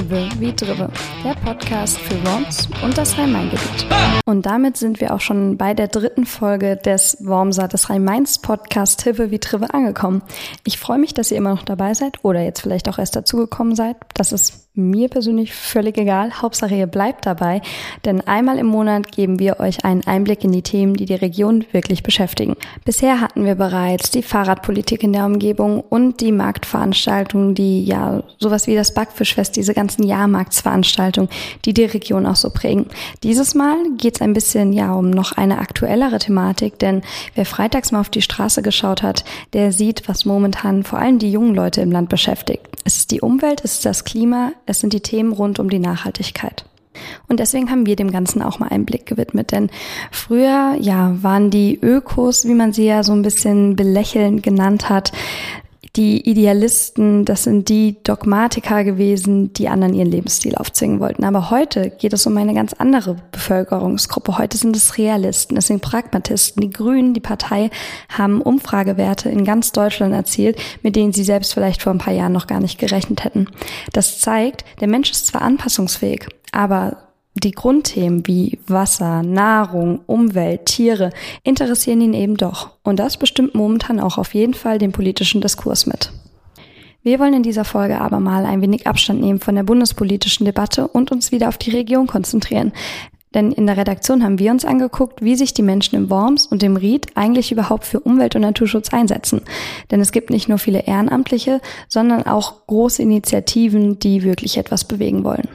Hibbe wie Dribbe, der Podcast für Worms und das Rhein-Main-Gebiet. Und damit sind wir auch schon bei der dritten Folge des Wormser des Rhein-Mains Podcast Hibbe wie Dribbe angekommen. Ich freue mich, dass ihr immer noch dabei seid oder jetzt vielleicht auch erst dazugekommen seid. Das ist mir persönlich völlig egal. Hauptsache ihr bleibt dabei, denn einmal im Monat geben wir euch einen Einblick in die Themen, die die Region wirklich beschäftigen. Bisher hatten wir bereits die Fahrradpolitik in der Umgebung und die Marktveranstaltungen, die ja sowas wie das Backfischfest, diese ganzen Jahrmarktsveranstaltungen, die die Region auch so prägen. Dieses Mal geht es ein bisschen ja um noch eine aktuellere Thematik, denn wer freitags mal auf die Straße geschaut hat, der sieht, was momentan vor allem die jungen Leute im Land beschäftigt. Es ist die Umwelt, es ist das Klima, es sind die Themen rund um die Nachhaltigkeit. Und deswegen haben wir dem Ganzen auch mal einen Blick gewidmet, denn früher, ja, waren die Ökos, wie man sie ja so ein bisschen belächelnd genannt hat, die Idealisten, das sind die Dogmatiker gewesen, die anderen ihren Lebensstil aufzwingen wollten. Aber heute geht es um eine ganz andere Bevölkerungsgruppe. Heute sind es Realisten, es sind Pragmatisten. Die Grünen, die Partei, haben Umfragewerte in ganz Deutschland erzielt, mit denen sie selbst vielleicht vor ein paar Jahren noch gar nicht gerechnet hätten. Das zeigt, der Mensch ist zwar anpassungsfähig, aber die Grundthemen wie Wasser, Nahrung, Umwelt, Tiere interessieren ihn eben doch. Und das bestimmt momentan auch auf jeden Fall den politischen Diskurs mit. Wir wollen in dieser Folge aber mal ein wenig Abstand nehmen von der bundespolitischen Debatte und uns wieder auf die Region konzentrieren. Denn in der Redaktion haben wir uns angeguckt, wie sich die Menschen im Worms und im Ried eigentlich überhaupt für Umwelt- und Naturschutz einsetzen. Denn es gibt nicht nur viele Ehrenamtliche, sondern auch große Initiativen, die wirklich etwas bewegen wollen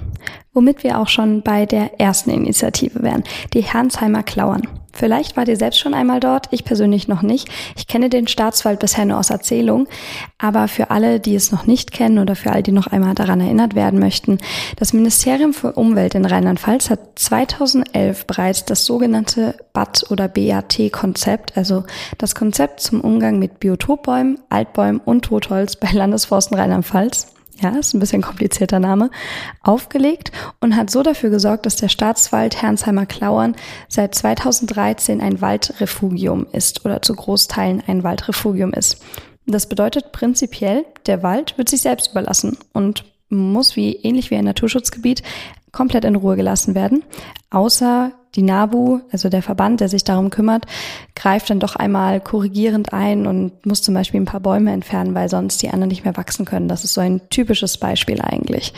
womit wir auch schon bei der ersten Initiative wären, die Herrnsheimer Klauern. Vielleicht wart ihr selbst schon einmal dort, ich persönlich noch nicht. Ich kenne den Staatswald bisher nur aus Erzählung, aber für alle, die es noch nicht kennen oder für alle, die noch einmal daran erinnert werden möchten, das Ministerium für Umwelt in Rheinland-Pfalz hat 2011 bereits das sogenannte BAT oder BAT-Konzept, also das Konzept zum Umgang mit Biotopbäumen, Altbäumen und Totholz bei Landesforsten Rheinland-Pfalz ja, ist ein bisschen komplizierter Name, aufgelegt und hat so dafür gesorgt, dass der Staatswald Herrnsheimer Klauern seit 2013 ein Waldrefugium ist oder zu Großteilen ein Waldrefugium ist. Das bedeutet prinzipiell, der Wald wird sich selbst überlassen und muss wie ähnlich wie ein Naturschutzgebiet komplett in Ruhe gelassen werden, außer die NABU, also der Verband, der sich darum kümmert, greift dann doch einmal korrigierend ein und muss zum Beispiel ein paar Bäume entfernen, weil sonst die anderen nicht mehr wachsen können. Das ist so ein typisches Beispiel eigentlich.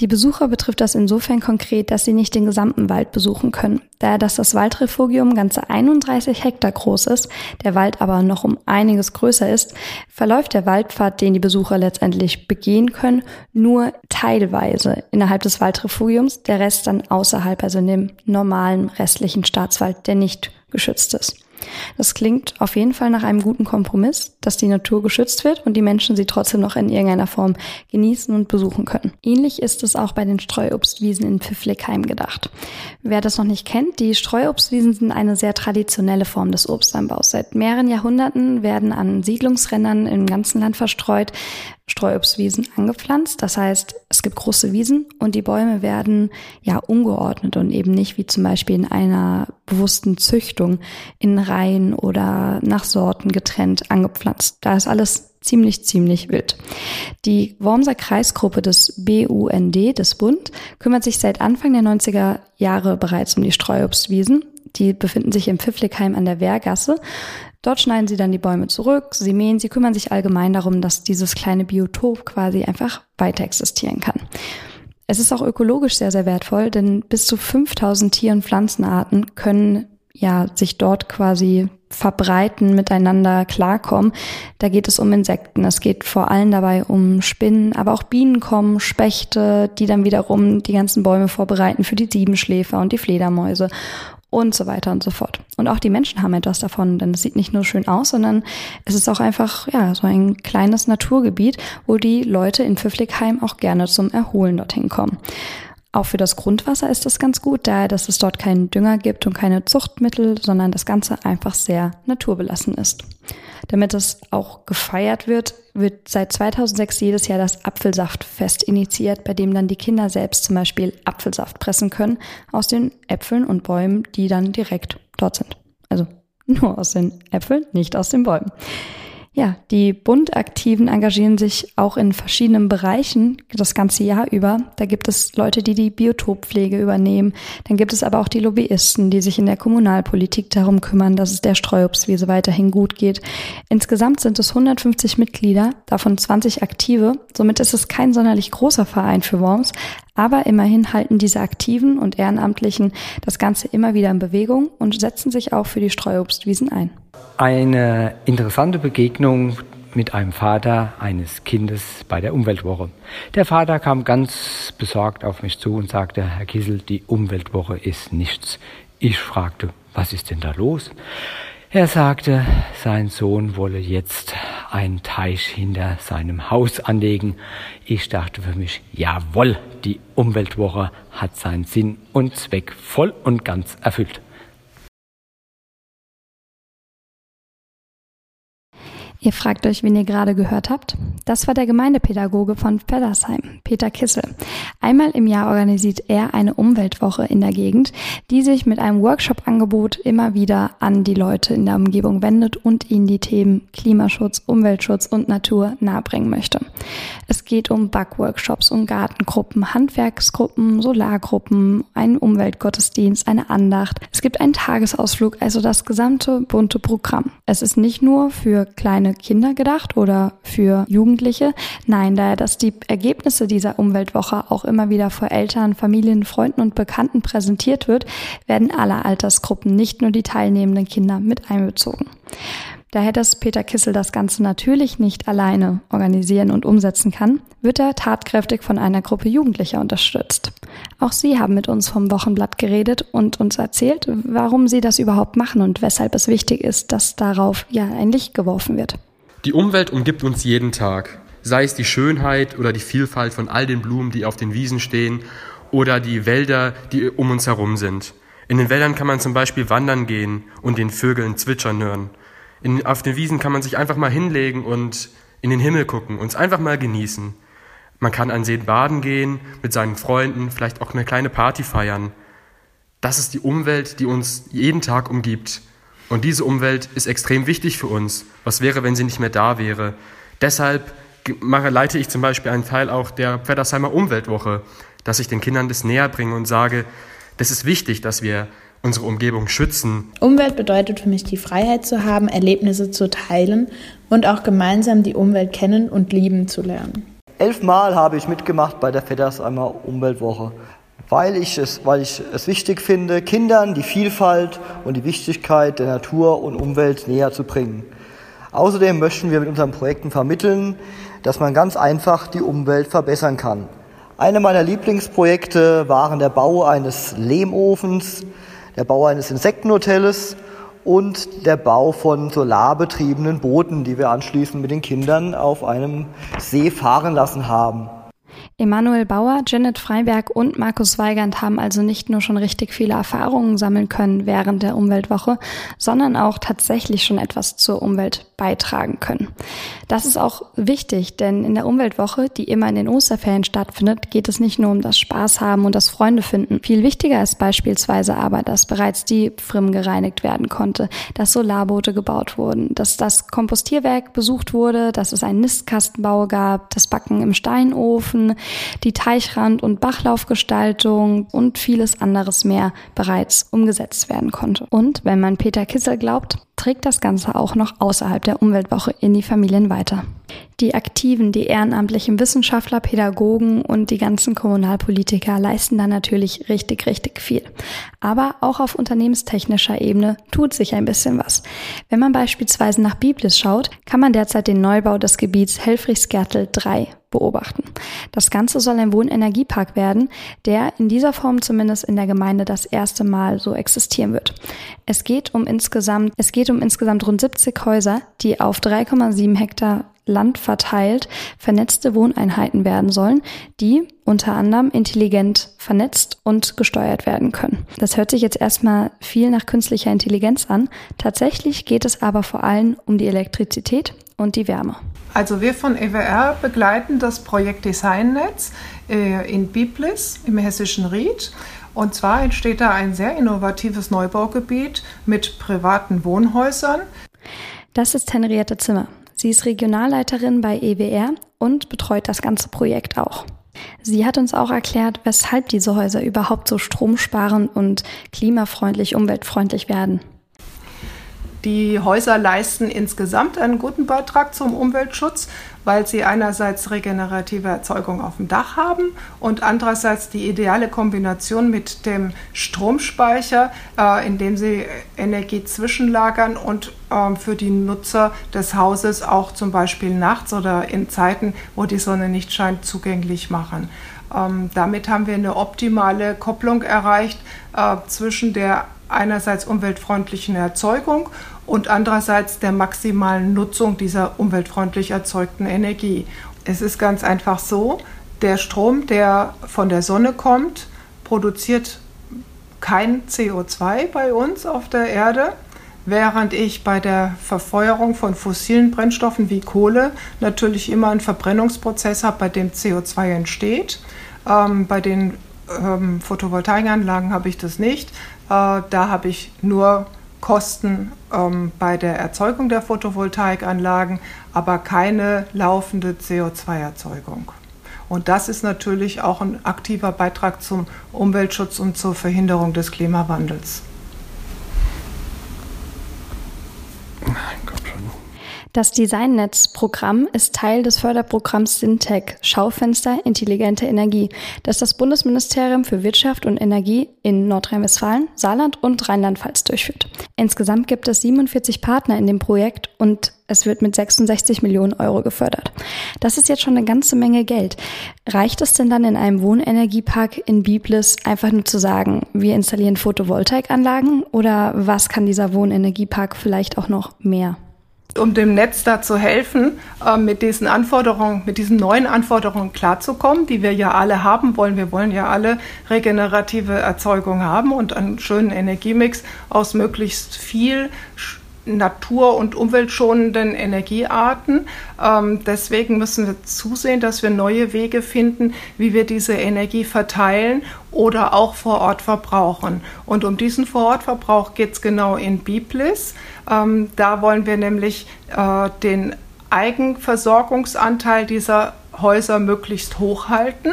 Die Besucher betrifft das insofern konkret, dass sie nicht den gesamten Wald besuchen können. Da dass das Waldrefugium ganze 31 Hektar groß ist, der Wald aber noch um einiges größer ist, verläuft der Waldpfad, den die Besucher letztendlich begehen können, nur teilweise innerhalb des Waldrefugiums, der Rest dann außerhalb, also in dem normalen restlichen Staatswald, der nicht geschützt ist. Das klingt auf jeden Fall nach einem guten Kompromiss, dass die Natur geschützt wird und die Menschen sie trotzdem noch in irgendeiner Form genießen und besuchen können. Ähnlich ist es auch bei den Streuobstwiesen in Pfiffligheim gedacht. Wer das noch nicht kennt, die Streuobstwiesen sind eine sehr traditionelle Form des Obstanbaus. Seit mehreren Jahrhunderten werden an Siedlungsrändern im ganzen Land verstreut Streuobstwiesen angepflanzt. Das heißt, es gibt große Wiesen und die Bäume werden ja ungeordnet und eben nicht wie zum Beispiel in einer bewussten Züchtung in Reihen oder nach Sorten getrennt angepflanzt. Da ist alles ziemlich, ziemlich wild. Die Wormser Kreisgruppe des BUND, des Bund, kümmert sich seit Anfang der 90er Jahre bereits um die Streuobstwiesen. Die befinden sich im Pfiffligheim an der Wehrgasse. Dort schneiden sie dann die Bäume zurück, sie mähen, sie kümmern sich allgemein darum, dass dieses kleine Biotop quasi einfach weiter existieren kann. Es ist auch ökologisch sehr, sehr wertvoll, denn bis zu 5000 Tier- und Pflanzenarten können ja sich dort quasi verbreiten, miteinander klarkommen. Da geht es um Insekten. Es geht vor allem dabei um Spinnen, aber auch Bienen kommen, Spechte, die dann wiederum die ganzen Bäume vorbereiten für die Siebenschläfer und die Fledermäuse und so weiter und so fort. Und auch die Menschen haben etwas davon, denn es sieht nicht nur schön aus, sondern es ist auch einfach, ja, so ein kleines Naturgebiet, wo die Leute in Pfiffligheim auch gerne zum Erholen dorthin kommen. Auch für das Grundwasser ist das ganz gut, daher, dass es dort keinen Dünger gibt und keine Zuchtmittel, sondern das Ganze einfach sehr naturbelassen ist. Damit es auch gefeiert wird, wird seit 2006 jedes Jahr das Apfelsaftfest initiiert, bei dem dann die Kinder selbst zum Beispiel Apfelsaft pressen können aus den Äpfeln und Bäumen, die dann direkt dort sind. Also nur aus den Äpfeln, nicht aus den Bäumen. Ja, die Bundaktiven engagieren sich auch in verschiedenen Bereichen das ganze Jahr über. Da gibt es Leute, die die Biotoppflege übernehmen. Dann gibt es aber auch die Lobbyisten, die sich in der Kommunalpolitik darum kümmern, dass es der Streuobstwiese weiterhin gut geht. Insgesamt sind es 150 Mitglieder, davon 20 aktive. Somit ist es kein sonderlich großer Verein für Worms, aber immerhin halten diese Aktiven und Ehrenamtlichen das Ganze immer wieder in Bewegung und setzen sich auch für die Streuobstwiesen ein. Eine interessante Begegnung mit einem Vater eines Kindes bei der Umweltwoche. Der Vater kam ganz besorgt auf mich zu und sagte, Herr Kissel, die Umweltwoche ist nichts. Ich fragte, was ist denn da los? Er sagte, sein Sohn wolle jetzt einen Teich hinter seinem Haus anlegen. Ich dachte für mich, jawohl, die Umweltwoche hat seinen Sinn und Zweck voll und ganz erfüllt. Ihr fragt euch, wen ihr gerade gehört habt? Das war der Gemeindepädagoge von Pedersheim, Peter Kissel. Einmal im Jahr organisiert er eine Umweltwoche in der Gegend, die sich mit einem Workshop-Angebot immer wieder an die Leute in der Umgebung wendet und ihnen die Themen Klimaschutz, Umweltschutz und Natur nahebringen möchte. Es geht um Backworkshops, um Gartengruppen, Handwerksgruppen, Solargruppen, einen Umweltgottesdienst, eine Andacht. Es gibt einen Tagesausflug, also das gesamte bunte Programm. Es ist nicht nur für kleine Kinder gedacht oder für Jugendliche. Nein, daher, dass die Ergebnisse dieser Umweltwoche auch immer wieder vor Eltern, Familien, Freunden und Bekannten präsentiert wird, werden alle Altersgruppen, nicht nur die teilnehmenden Kinder, mit einbezogen. Daher, dass Peter Kissel das Ganze natürlich nicht alleine organisieren und umsetzen kann, wird er tatkräftig von einer Gruppe Jugendlicher unterstützt. Auch sie haben mit uns vom Wochenblatt geredet und uns erzählt, warum sie das überhaupt machen und weshalb es wichtig ist, dass darauf ja ein Licht geworfen wird. Die Umwelt umgibt uns jeden Tag, sei es die Schönheit oder die Vielfalt von all den Blumen, die auf den Wiesen stehen oder die Wälder, die um uns herum sind. In den Wäldern kann man zum Beispiel wandern gehen und den Vögeln zwitschern hören. In, auf den Wiesen kann man sich einfach mal hinlegen und in den Himmel gucken, uns einfach mal genießen. Man kann an See baden gehen, mit seinen Freunden, vielleicht auch eine kleine Party feiern. Das ist die Umwelt, die uns jeden Tag umgibt. Und diese Umwelt ist extrem wichtig für uns. Was wäre, wenn sie nicht mehr da wäre? Deshalb leite ich zum Beispiel einen Teil auch der Pfeddersheimer Umweltwoche, dass ich den Kindern das näher bringe und sage, das ist wichtig, dass wir unsere Umgebung schützen. Umwelt bedeutet für mich die Freiheit zu haben, Erlebnisse zu teilen und auch gemeinsam die Umwelt kennen und lieben zu lernen. Elfmal habe ich mitgemacht bei der Feddersheimer Umweltwoche, weil ich, es, weil ich es wichtig finde, Kindern die Vielfalt und die Wichtigkeit der Natur und Umwelt näher zu bringen. Außerdem möchten wir mit unseren Projekten vermitteln, dass man ganz einfach die Umwelt verbessern kann. Eine meiner Lieblingsprojekte waren der Bau eines Lehmofens, der Bau eines Insektenhotels und der Bau von solarbetriebenen Booten, die wir anschließend mit den Kindern auf einem See fahren lassen haben. Emanuel Bauer, Janet Freiberg und Markus Weigand haben also nicht nur schon richtig viele Erfahrungen sammeln können während der Umweltwoche, sondern auch tatsächlich schon etwas zur Umwelt beitragen können. Das ist auch wichtig, denn in der Umweltwoche, die immer in den Osterferien stattfindet, geht es nicht nur um das Spaß haben und das Freunde finden. Viel wichtiger ist beispielsweise aber, dass bereits die Pfrim gereinigt werden konnte, dass Solarboote gebaut wurden, dass das Kompostierwerk besucht wurde, dass es einen Nistkastenbau gab, das Backen im Steinofen, die Teichrand- und Bachlaufgestaltung und vieles anderes mehr bereits umgesetzt werden konnte. Und wenn man Peter Kissel glaubt, trägt das Ganze auch noch außerhalb der Umweltwoche in die Familien weiter. Die Aktiven, die ehrenamtlichen Wissenschaftler, Pädagogen und die ganzen Kommunalpolitiker leisten da natürlich richtig, richtig viel. Aber auch auf unternehmenstechnischer Ebene tut sich ein bisschen was. Wenn man beispielsweise nach Biblis schaut, kann man derzeit den Neubau des Gebiets Helfrichsgärtel 3 beobachten. Das Ganze soll ein Wohnenergiepark werden, der in dieser Form zumindest in der Gemeinde das erste Mal so existieren wird. Es geht um insgesamt, es geht um insgesamt rund 70 Häuser, die auf 3,7 Hektar Land verteilt vernetzte Wohneinheiten werden sollen, die unter anderem intelligent vernetzt und gesteuert werden können. Das hört sich jetzt erstmal viel nach künstlicher Intelligenz an. Tatsächlich geht es aber vor allem um die Elektrizität und die Wärme. Also wir von EWR begleiten das Projekt Designnetz äh, in Biblis im hessischen Ried. Und zwar entsteht da ein sehr innovatives Neubaugebiet mit privaten Wohnhäusern. Das ist Henriette Zimmer. Sie ist Regionalleiterin bei EWR und betreut das ganze Projekt auch. Sie hat uns auch erklärt, weshalb diese Häuser überhaupt so stromsparend und klimafreundlich, umweltfreundlich werden. Die Häuser leisten insgesamt einen guten Beitrag zum Umweltschutz, weil sie einerseits regenerative Erzeugung auf dem Dach haben und andererseits die ideale Kombination mit dem Stromspeicher, äh, in dem sie Energie zwischenlagern und äh, für die Nutzer des Hauses auch zum Beispiel nachts oder in Zeiten, wo die Sonne nicht scheint, zugänglich machen. Ähm, damit haben wir eine optimale Kopplung erreicht äh, zwischen der einerseits umweltfreundlichen Erzeugung und andererseits der maximalen Nutzung dieser umweltfreundlich erzeugten Energie. Es ist ganz einfach so, der Strom, der von der Sonne kommt, produziert kein CO2 bei uns auf der Erde, während ich bei der Verfeuerung von fossilen Brennstoffen wie Kohle natürlich immer einen Verbrennungsprozess habe, bei dem CO2 entsteht. Ähm, bei den ähm, Photovoltaikanlagen habe ich das nicht. Äh, da habe ich nur Kosten ähm, bei der Erzeugung der Photovoltaikanlagen, aber keine laufende CO2-Erzeugung. Und das ist natürlich auch ein aktiver Beitrag zum Umweltschutz und zur Verhinderung des Klimawandels. Das Designnetz-Programm ist Teil des Förderprogramms Syntec Schaufenster Intelligente Energie, das das Bundesministerium für Wirtschaft und Energie in Nordrhein-Westfalen, Saarland und Rheinland-Pfalz durchführt. Insgesamt gibt es 47 Partner in dem Projekt und es wird mit 66 Millionen Euro gefördert. Das ist jetzt schon eine ganze Menge Geld. Reicht es denn dann in einem Wohnenergiepark in Biblis einfach nur zu sagen, wir installieren Photovoltaikanlagen oder was kann dieser Wohnenergiepark vielleicht auch noch mehr? Um dem Netz da zu helfen, äh, mit diesen Anforderungen, mit diesen neuen Anforderungen klarzukommen, die wir ja alle haben wollen. Wir wollen ja alle regenerative Erzeugung haben und einen schönen Energiemix aus möglichst viel natur- und umweltschonenden Energiearten. Ähm, deswegen müssen wir zusehen, dass wir neue Wege finden, wie wir diese Energie verteilen oder auch vor Ort verbrauchen. Und um diesen Vorortverbrauch geht es genau in Biblis. Ähm, da wollen wir nämlich äh, den Eigenversorgungsanteil dieser Häuser möglichst hoch halten.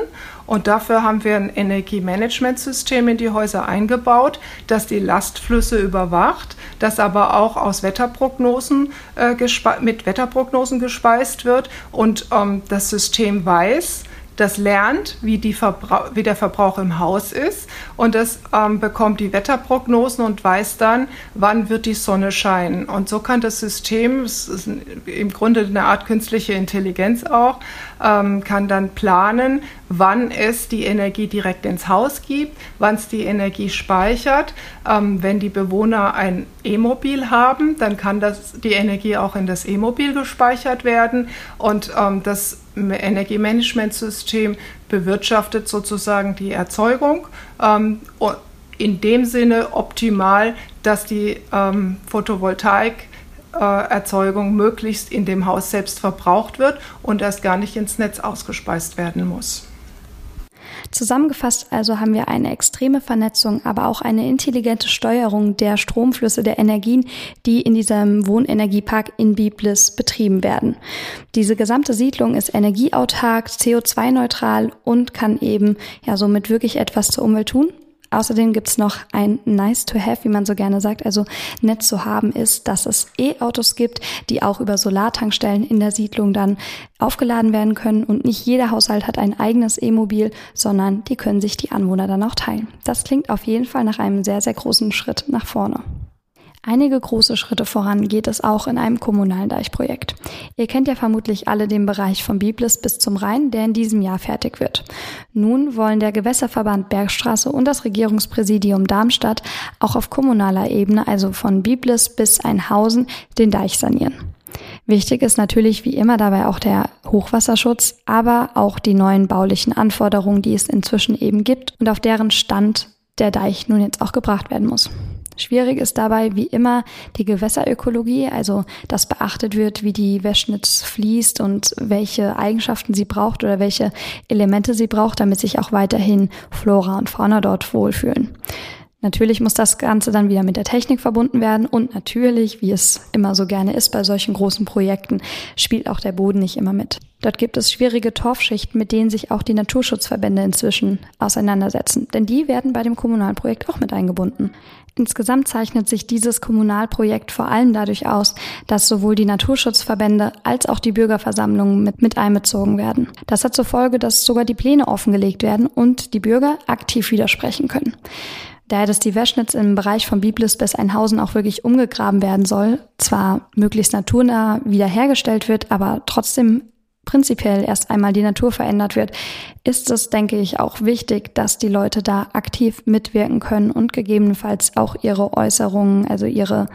Und dafür haben wir ein Energiemanagementsystem in die Häuser eingebaut, das die Lastflüsse überwacht, das aber auch aus Wetterprognosen äh, mit Wetterprognosen gespeist wird. Und ähm, das System weiß, das lernt, wie, wie, der Verbrauch im Haus ist und das ähm, bekommt die Wetterprognosen und weiß dann, wann wird die Sonne scheinen. Und so kann das System, es ist im Grunde eine Art künstliche Intelligenz auch, ähm, kann dann planen, wann es die Energie direkt ins Haus gibt, wann es die Energie speichert. Ähm, wenn die Bewohner ein E-Mobil haben, dann kann das, die Energie auch in das E-Mobil gespeichert werden und ähm, das Energiemanagementsystem bewirtschaftet sozusagen die Erzeugung ähm, in dem Sinne optimal, dass die ähm, Photovoltaik Erzeugung möglichst in dem Haus selbst verbraucht wird und erst gar nicht ins Netz ausgespeist werden muss. Zusammengefasst also haben wir eine extreme Vernetzung, aber auch eine intelligente Steuerung der Stromflüsse der Energien, die in diesem Wohnenergiepark in Biblis betrieben werden. Diese gesamte Siedlung ist energieautark, CO2-neutral und kann eben ja somit wirklich etwas zur Umwelt tun. Außerdem gibt's noch ein Nice to have, wie man so gerne sagt, also nett zu haben ist, dass es E-Autos gibt, die auch über Solartankstellen in der Siedlung dann aufgeladen werden können und nicht jeder Haushalt hat ein eigenes E-Mobil, sondern die können sich die Anwohner dann auch teilen. Das klingt auf jeden Fall nach einem sehr, sehr großen Schritt nach vorne. Einige große Schritte voran geht es auch in einem kommunalen Deichprojekt. Ihr kennt ja vermutlich alle den Bereich vom Biblis bis zum Rhein, der in diesem Jahr fertig wird. Nun wollen der Gewässerverband Bergstraße und das Regierungspräsidium Darmstadt auch auf kommunaler Ebene, also von Biblis bis Einhausen, den Deich sanieren. Wichtig ist natürlich wie immer dabei auch der Hochwasserschutz, aber auch die neuen baulichen Anforderungen, die es inzwischen eben gibt und auf deren Stand der Deich nun jetzt auch gebracht werden muss. Schwierig ist dabei wie immer die Gewässerökologie, also dass beachtet wird, wie die Wäschnitz fließt und welche Eigenschaften sie braucht oder welche Elemente sie braucht, damit sich auch weiterhin Flora und Fauna dort wohlfühlen. Natürlich muss das Ganze dann wieder mit der Technik verbunden werden und natürlich, wie es immer so gerne ist bei solchen großen Projekten, spielt auch der Boden nicht immer mit. Dort gibt es schwierige Torfschichten, mit denen sich auch die Naturschutzverbände inzwischen auseinandersetzen, denn die werden bei dem Kommunalprojekt auch mit eingebunden. Insgesamt zeichnet sich dieses Kommunalprojekt vor allem dadurch aus, dass sowohl die Naturschutzverbände als auch die Bürgerversammlungen mit, mit einbezogen werden. Das hat zur Folge, dass sogar die Pläne offengelegt werden und die Bürger aktiv widersprechen können. Daher, dass die Wäschnitz im Bereich von Biblis bis Einhausen auch wirklich umgegraben werden soll, zwar möglichst naturnah wiederhergestellt wird, aber trotzdem prinzipiell erst einmal die Natur verändert wird, ist es, denke ich, auch wichtig, dass die Leute da aktiv mitwirken können und gegebenenfalls auch ihre Äußerungen, also ihre,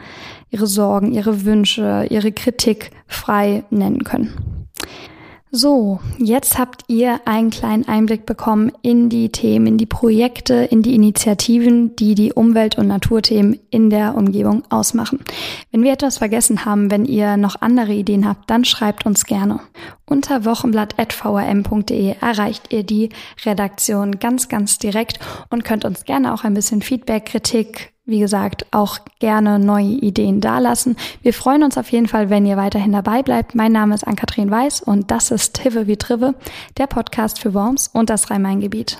ihre Sorgen, ihre Wünsche, ihre Kritik frei nennen können. So, jetzt habt ihr einen kleinen Einblick bekommen in die Themen, in die Projekte, in die Initiativen, die die Umwelt- und Naturthemen in der Umgebung ausmachen. Wenn wir etwas vergessen haben, wenn ihr noch andere Ideen habt, dann schreibt uns gerne. Unter wochenblatt.vrm.de erreicht ihr die Redaktion ganz, ganz direkt und könnt uns gerne auch ein bisschen Feedback, Kritik, wie gesagt, auch gerne neue Ideen dalassen. Wir freuen uns auf jeden Fall, wenn ihr weiterhin dabei bleibt. Mein Name ist Ann-Kathrin Weiß und das ist Tive wie Trive, der Podcast für Worms und das Rhein-Main-Gebiet.